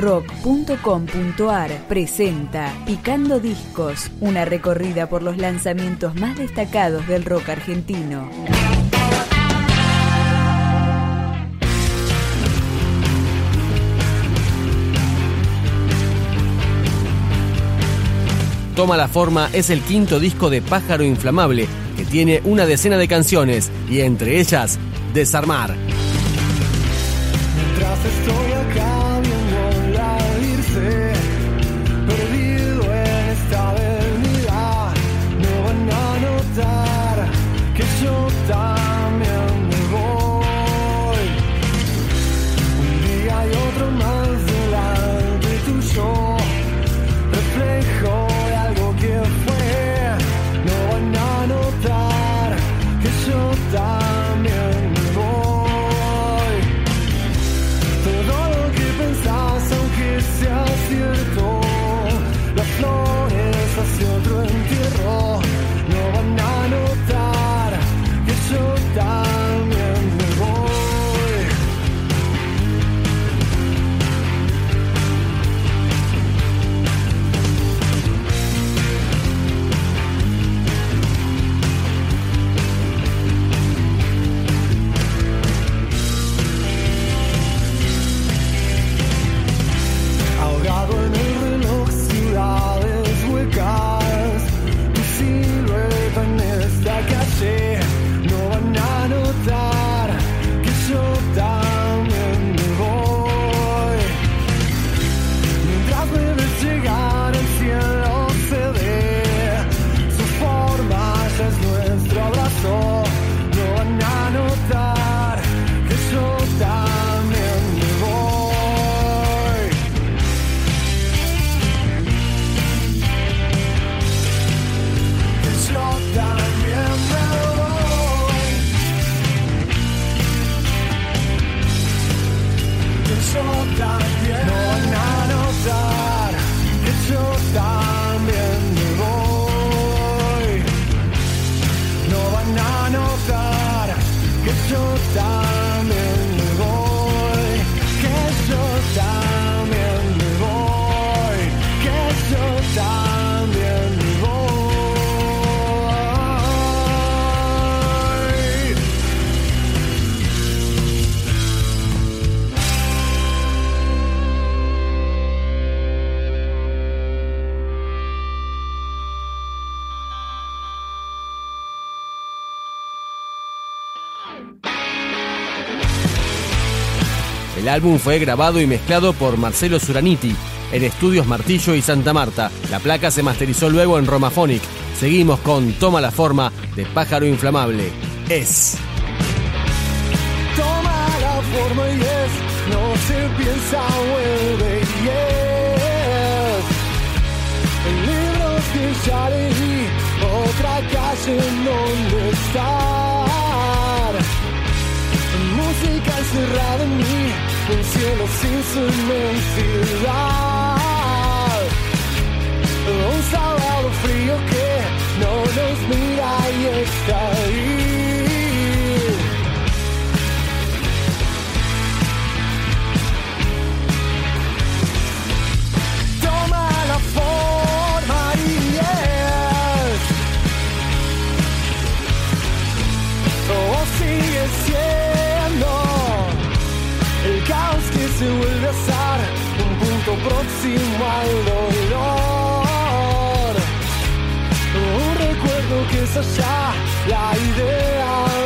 rock.com.ar presenta Picando Discos, una recorrida por los lanzamientos más destacados del rock argentino. Toma la Forma es el quinto disco de Pájaro Inflamable, que tiene una decena de canciones y entre ellas, Desarmar. Mientras estoy acá álbum fue grabado y mezclado por Marcelo Suraniti en Estudios Martillo y Santa Marta. La placa se masterizó luego en Romaphonic. Seguimos con Toma la Forma de Pájaro Inflamable. Es. Toma la forma y es, no se piensa, vuelve y es. En libros que ya otra calle en donde estar. Música encerrada en mí, un cielo sin su inmensidad. Un sábado frío que no nos mira y está ahí. Se vuelve a azar, un punto próximo al dolor. Un recuerdo que es allá, la idea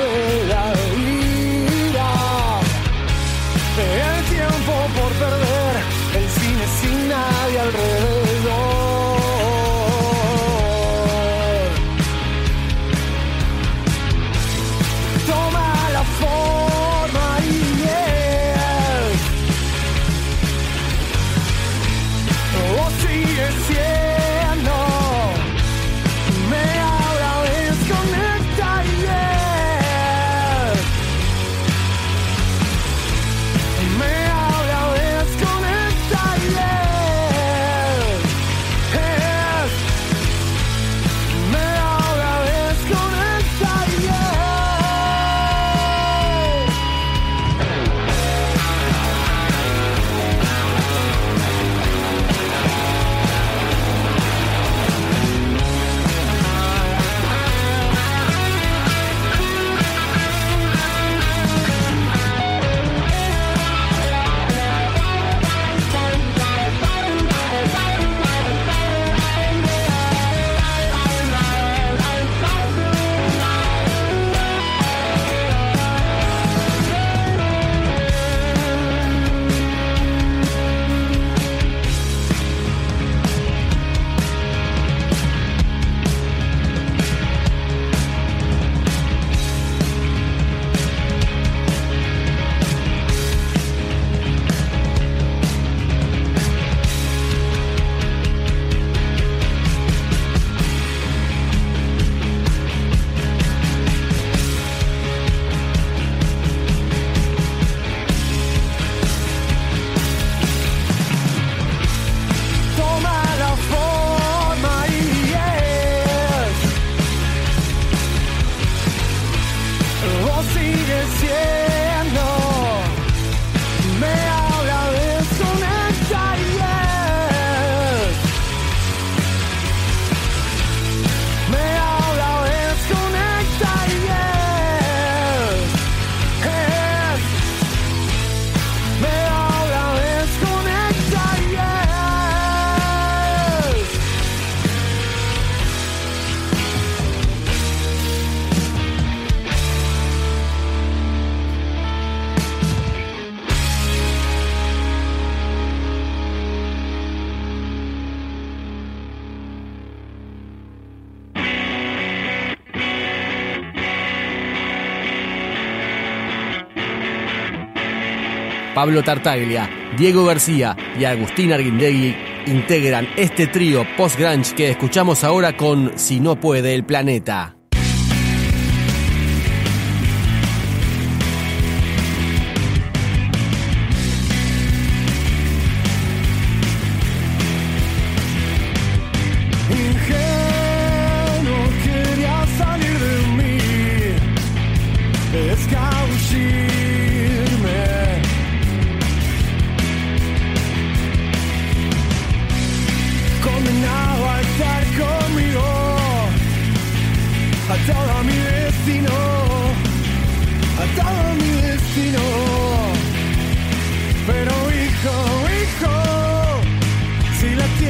Pablo Tartaglia, Diego García y Agustín Arguindegui integran este trío post-grunge que escuchamos ahora con Si no puede el planeta.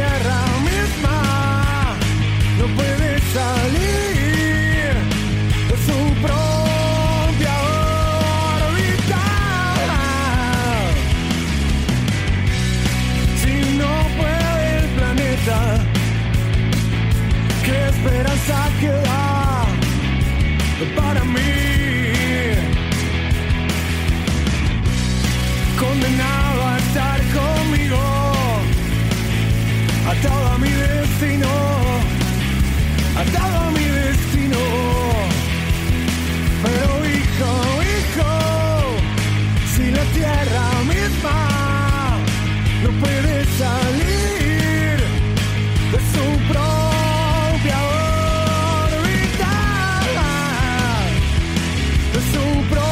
tierra misma no puede salir de su propia órbita. Si no puede el planeta, ¿qué esperanza queda para mí? condenado a estar conmigo atado a mi destino, atado a mi destino. Pero hijo, hijo, si la tierra misma no puede salir de su propia órbita, de su propia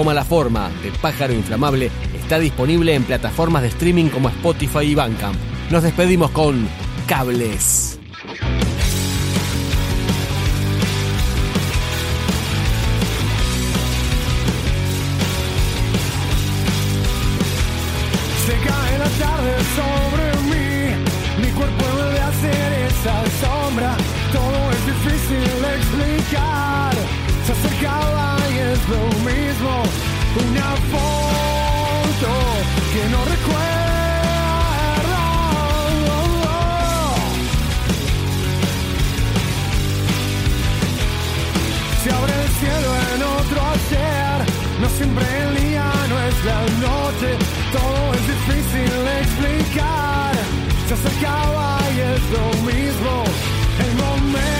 Toma la forma de pájaro inflamable está disponible en plataformas de streaming como Spotify y Bandcamp. Nos despedimos con Cables. Se cae la tarde sobre mí, mi cuerpo debe hacer esa sombra, todo es difícil de explicar, se acercaba y es lo mismo, una foto que no recuerdo. Se abre el cielo en otro ayer, no siempre el día, no es la noche, todo es difícil explicar. Se acercaba y es lo mismo, el momento